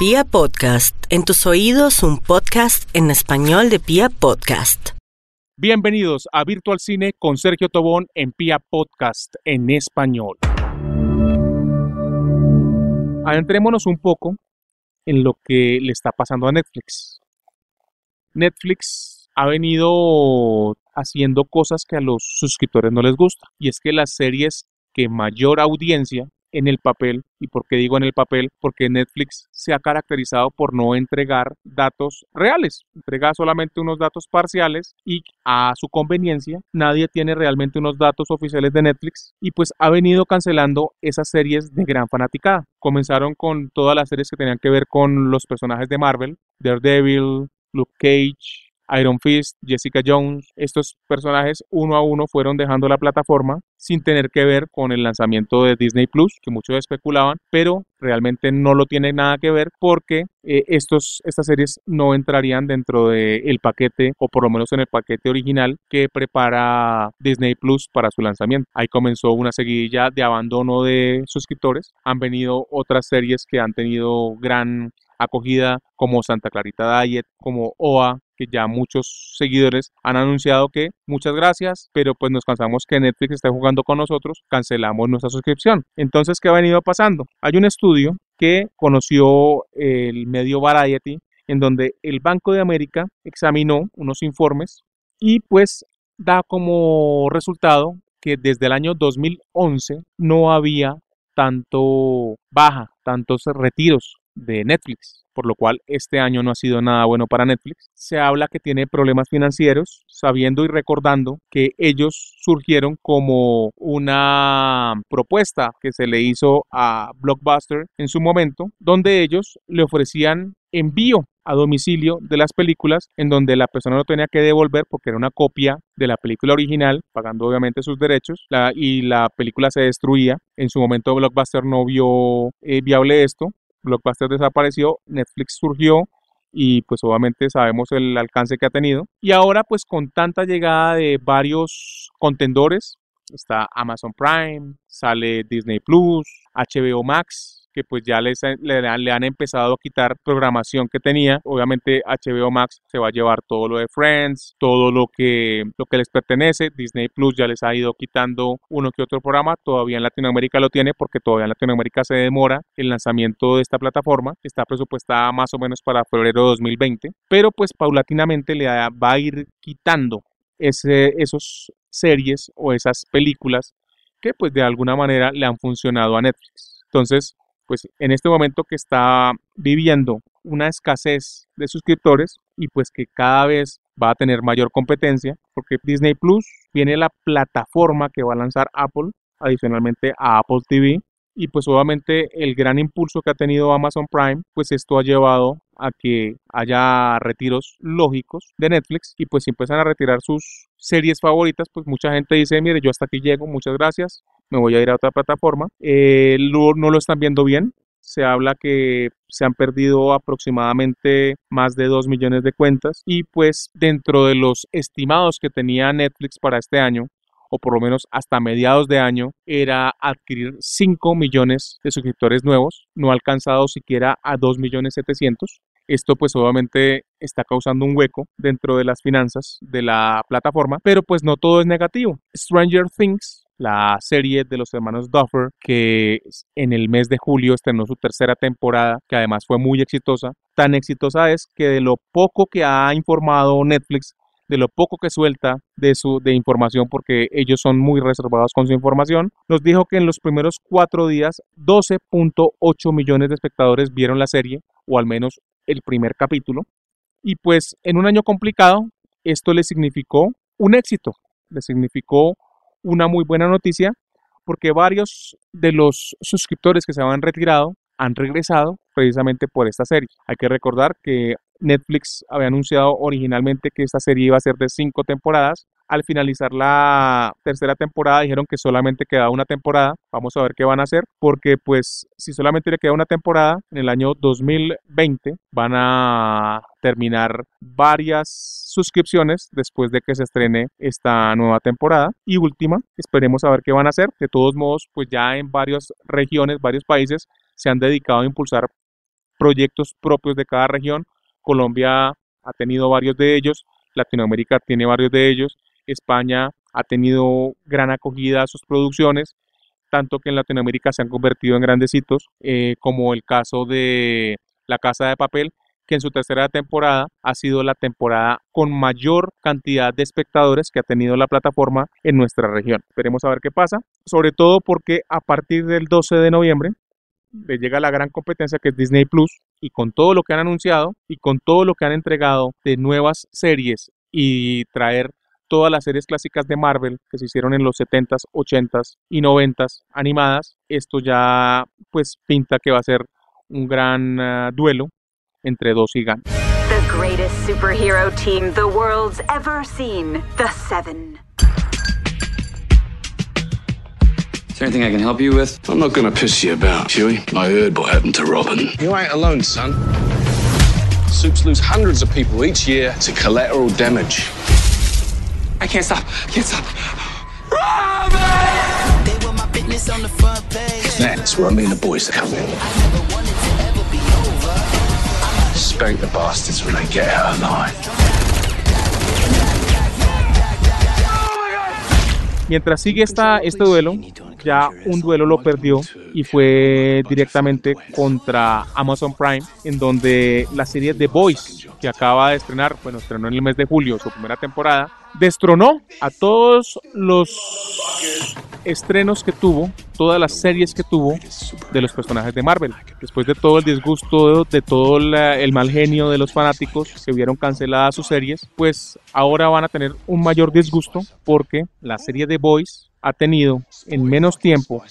Pia Podcast, en tus oídos un podcast en español de Pia Podcast. Bienvenidos a Virtual Cine con Sergio Tobón en Pia Podcast en español. Adentrémonos un poco en lo que le está pasando a Netflix. Netflix ha venido haciendo cosas que a los suscriptores no les gusta. Y es que las series que mayor audiencia en el papel. ¿Y por qué digo en el papel? Porque Netflix se ha caracterizado por no entregar datos reales, entrega solamente unos datos parciales y a su conveniencia nadie tiene realmente unos datos oficiales de Netflix y pues ha venido cancelando esas series de gran fanaticada. Comenzaron con todas las series que tenían que ver con los personajes de Marvel, Daredevil, Luke Cage, Iron Fist, Jessica Jones, estos personajes uno a uno fueron dejando la plataforma sin tener que ver con el lanzamiento de Disney Plus, que muchos especulaban, pero realmente no lo tiene nada que ver porque eh, estos, estas series no entrarían dentro del paquete o por lo menos en el paquete original que prepara Disney Plus para su lanzamiento. Ahí comenzó una seguidilla de abandono de suscriptores. Han venido otras series que han tenido gran acogida como Santa Clarita Diet, como OA, que ya muchos seguidores han anunciado que muchas gracias, pero pues nos cansamos que Netflix esté jugando con nosotros, cancelamos nuestra suscripción. Entonces, ¿qué ha venido pasando? Hay un estudio que conoció el medio Variety, en donde el Banco de América examinó unos informes y pues da como resultado que desde el año 2011 no había tanto baja, tantos retiros de Netflix, por lo cual este año no ha sido nada bueno para Netflix. Se habla que tiene problemas financieros, sabiendo y recordando que ellos surgieron como una propuesta que se le hizo a Blockbuster en su momento, donde ellos le ofrecían envío a domicilio de las películas en donde la persona no tenía que devolver porque era una copia de la película original, pagando obviamente sus derechos, y la película se destruía. En su momento Blockbuster no vio eh, viable esto Blockbuster desapareció, Netflix surgió y pues obviamente sabemos el alcance que ha tenido. Y ahora pues con tanta llegada de varios contendores, está Amazon Prime, sale Disney Plus, HBO Max, que pues ya les, le, le, han empezado a quitar programación que tenía. Obviamente HBO Max se va a llevar todo lo de Friends, todo lo que, lo que les pertenece. Disney Plus ya les ha ido quitando uno que otro programa. Todavía en Latinoamérica lo tiene porque todavía en Latinoamérica se demora el lanzamiento de esta plataforma. Está presupuestada más o menos para febrero de 2020. Pero pues paulatinamente le va a ir quitando ese, esos series o esas películas que pues de alguna manera le han funcionado a Netflix. Entonces, pues en este momento que está viviendo una escasez de suscriptores y pues que cada vez va a tener mayor competencia porque Disney Plus viene la plataforma que va a lanzar Apple adicionalmente a Apple TV y pues obviamente el gran impulso que ha tenido Amazon Prime, pues esto ha llevado a que haya retiros lógicos de Netflix y pues si empiezan a retirar sus series favoritas, pues mucha gente dice, mire, yo hasta aquí llego, muchas gracias, me voy a ir a otra plataforma. Eh, no, lo están viendo bien, se habla que se han perdido aproximadamente más de 2 millones de cuentas y pues dentro de los estimados que tenía Netflix para este año o por lo menos hasta mediados de año, era adquirir 5 millones de suscriptores nuevos, no ha alcanzado siquiera a 2 millones 700. Esto pues obviamente está causando un hueco dentro de las finanzas de la plataforma, pero pues no todo es negativo. Stranger Things, la serie de los hermanos Duffer, que en el mes de julio estrenó su tercera temporada, que además fue muy exitosa. Tan exitosa es que de lo poco que ha informado Netflix de lo poco que suelta de su de información porque ellos son muy reservados con su información, nos dijo que en los primeros cuatro días 12.8 millones de espectadores vieron la serie o al menos el primer capítulo y pues en un año complicado esto le significó un éxito, le significó una muy buena noticia porque varios de los suscriptores que se habían retirado han regresado precisamente por esta serie. Hay que recordar que Netflix había anunciado originalmente que esta serie iba a ser de cinco temporadas. Al finalizar la tercera temporada dijeron que solamente quedaba una temporada. Vamos a ver qué van a hacer, porque pues si solamente le queda una temporada, en el año 2020 van a terminar varias suscripciones después de que se estrene esta nueva temporada. Y última, esperemos a ver qué van a hacer. De todos modos, pues ya en varias regiones, varios países se han dedicado a impulsar proyectos propios de cada región. Colombia ha tenido varios de ellos, Latinoamérica tiene varios de ellos, España ha tenido gran acogida a sus producciones, tanto que en Latinoamérica se han convertido en grandes hitos, eh, como el caso de La Casa de Papel, que en su tercera temporada ha sido la temporada con mayor cantidad de espectadores que ha tenido la plataforma en nuestra región. Esperemos a ver qué pasa, sobre todo porque a partir del 12 de noviembre le llega la gran competencia que es Disney Plus y con todo lo que han anunciado y con todo lo que han entregado de nuevas series y traer todas las series clásicas de Marvel que se hicieron en los 70s, 80s y 90s animadas, esto ya pues pinta que va a ser un gran uh, duelo entre dos gigantes. The greatest superhero team the world's ever seen, the Seven. There anything I can help you with? I'm not gonna piss you about, Huey. I heard what happened to Robin. You ain't alone, son. Soups lose hundreds of people each year to collateral damage. I can't stop. I can't stop. They were my business on the front page. That's where I mean the boys are coming. Never wanted to ever be over. Spank the bastards when they get out of line. Mientras sigue esta, este duelo, ya un duelo lo perdió y fue directamente contra Amazon Prime, en donde la serie The Voice, que acaba de estrenar, bueno, estrenó en el mes de julio su primera temporada, destronó a todos los estrenos que tuvo, todas las series que tuvo de los personajes de Marvel. Después de todo el disgusto, de todo el mal genio de los fanáticos que vieron canceladas sus series, pues ahora van a tener un mayor disgusto porque la serie The Voice ha tenido en menos tiempo,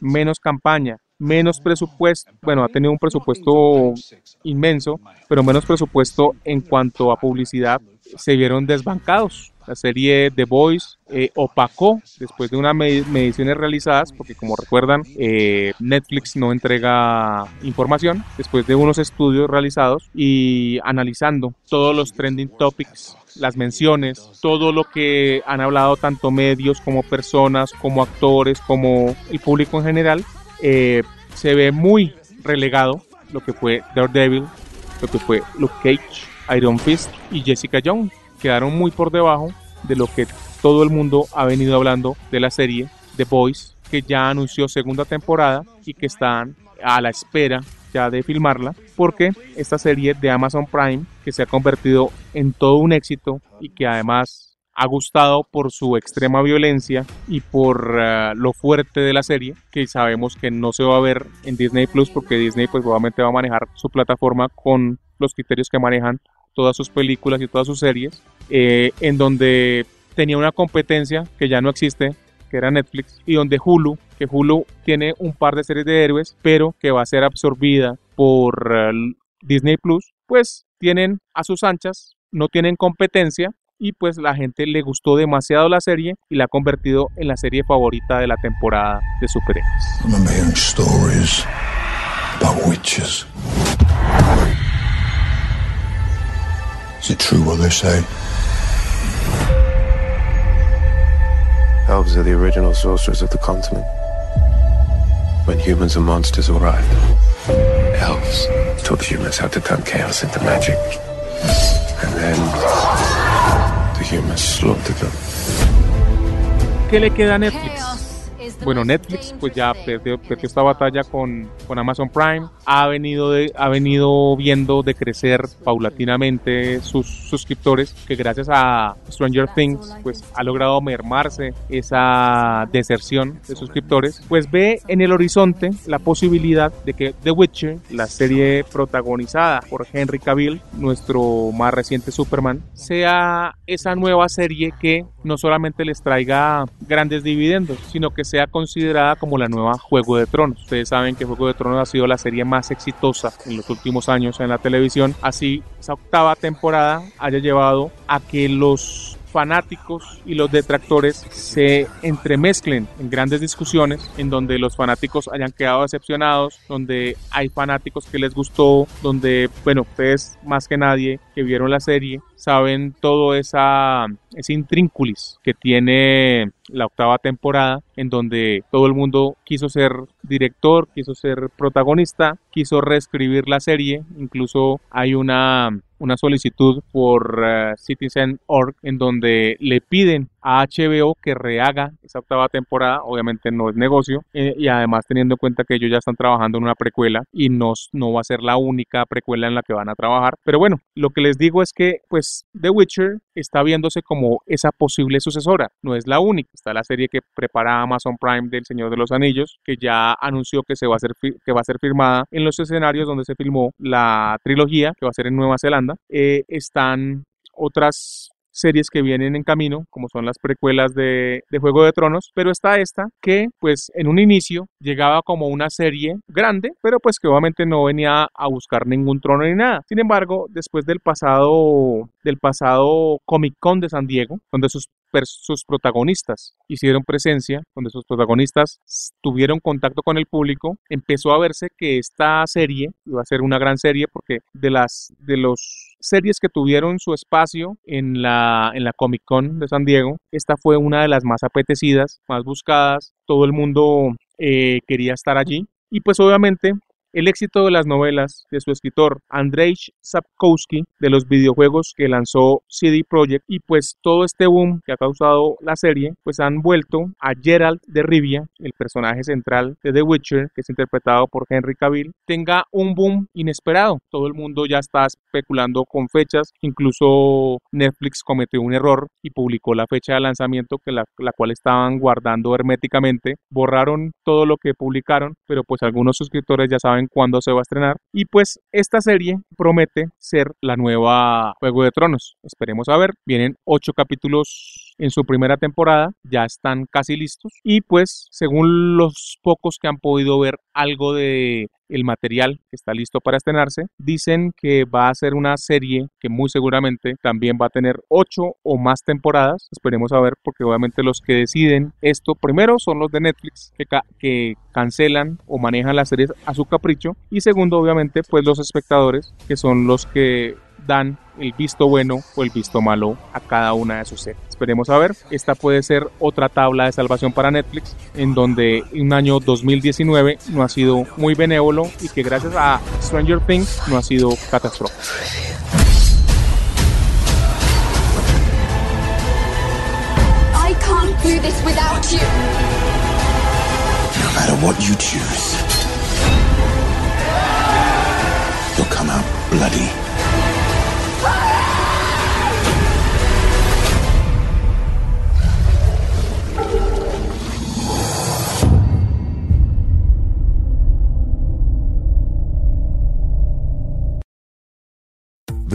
menos campaña, menos presupuesto, bueno, ha tenido un presupuesto inmenso, pero menos presupuesto en cuanto a publicidad, se vieron desbancados. La serie The Voice eh, opacó después de unas me- mediciones realizadas, porque como recuerdan, eh, Netflix no entrega información, después de unos estudios realizados y analizando todos los trending topics, las menciones, todo lo que han hablado tanto medios como personas, como actores, como el público en general, eh, se ve muy relegado lo que fue Daredevil, lo que fue Luke Cage, Iron Fist y Jessica Jones. Quedaron muy por debajo de lo que todo el mundo ha venido hablando de la serie The Boys, que ya anunció segunda temporada y que están a la espera ya de filmarla, porque esta serie de Amazon Prime, que se ha convertido en todo un éxito y que además ha gustado por su extrema violencia y por eh, lo fuerte de la serie, que sabemos que no se va a ver en Disney Plus, porque Disney pues obviamente va a manejar su plataforma con los criterios que manejan todas sus películas y todas sus series, eh, en donde tenía una competencia que ya no existe, que era Netflix, y donde Hulu, que Hulu tiene un par de series de héroes, pero que va a ser absorbida por eh, Disney Plus, pues tienen a sus anchas, no tienen competencia y pues la gente le gustó demasiado la serie y la ha convertido en la serie favorita de la temporada de superhéroes. Is it true what they say? Elves are the original sorcerers of the continent. When humans and monsters arrived, elves taught humans how to turn chaos into magic. And then the humans slaughtered them. ¿Qué le queda a Netflix? Bueno, Netflix pues ya perdió, perdió esta batalla con, con Amazon Prime, ha venido, de- ha venido viendo de crecer paulatinamente sus suscriptores, que gracias a Stranger Things pues ha logrado mermarse esa deserción de suscriptores, pues ve en el horizonte la posibilidad de que The Witcher, la serie protagonizada por Henry Cavill, nuestro más reciente Superman, sea esa nueva serie que no solamente les traiga grandes dividendos, sino que sea considerada como la nueva Juego de Tronos. Ustedes saben que Juego de Tronos ha sido la serie más exitosa en los últimos años en la televisión. Así, esa octava temporada haya llevado a que los fanáticos y los detractores se entremezclen en grandes discusiones en donde los fanáticos hayan quedado decepcionados, donde hay fanáticos que les gustó, donde, bueno, ustedes más que nadie que vieron la serie saben todo esa, ese intrínculis que tiene la octava temporada, en donde todo el mundo quiso ser director, quiso ser protagonista, quiso reescribir la serie, incluso hay una una solicitud por uh, Citizen.org en donde le piden a HBO que rehaga esa octava temporada, obviamente no es negocio, eh, y además teniendo en cuenta que ellos ya están trabajando en una precuela y no, no va a ser la única precuela en la que van a trabajar. Pero bueno, lo que les digo es que pues The Witcher está viéndose como esa posible sucesora, no es la única, está la serie que prepara Amazon Prime del Señor de los Anillos, que ya anunció que, se va a ser que va a ser firmada en los escenarios donde se filmó la trilogía, que va a ser en Nueva Zelanda. Eh, están otras series que vienen en camino, como son las precuelas de, de, Juego de Tronos, pero está esta que pues en un inicio llegaba como una serie grande, pero pues que obviamente no venía a buscar ningún trono ni nada. Sin embargo, después del pasado del pasado Comic Con de San Diego, donde sus sus protagonistas hicieron presencia, donde sus protagonistas tuvieron contacto con el público, empezó a verse que esta serie iba a ser una gran serie porque de las de los series que tuvieron su espacio en la en la Comic Con de San Diego, esta fue una de las más apetecidas, más buscadas, todo el mundo eh, quería estar allí y pues obviamente el éxito de las novelas de su escritor Andrzej Sapkowski de los videojuegos que lanzó CD Projekt y pues todo este boom que ha causado la serie pues han vuelto a Geralt de Rivia, el personaje central de The Witcher que es interpretado por Henry Cavill, tenga un boom inesperado. Todo el mundo ya está especulando con fechas, incluso Netflix cometió un error y publicó la fecha de lanzamiento que la, la cual estaban guardando herméticamente, borraron todo lo que publicaron, pero pues algunos suscriptores ya saben cuándo se va a estrenar. Y pues esta serie promete ser la nueva Juego de Tronos. Esperemos a ver. Vienen ocho capítulos en su primera temporada, ya están casi listos y pues según los pocos que han podido ver algo de el material que está listo para estrenarse, dicen que va a ser una serie que muy seguramente también va a tener ocho o más temporadas. Esperemos a ver porque obviamente los que deciden esto primero son los de Netflix que, que cancelan o manejan las series a su capricho y segundo obviamente pues los espectadores que son los que dan el visto bueno o el visto malo a cada una de sus series. Esperemos a ver, esta puede ser otra tabla de salvación para Netflix, en donde un año 2019 no ha sido muy benévolo y que gracias a Stranger Things no ha sido catastrófico. I can't do this without you. No matter what you choose, you'll come out bloody.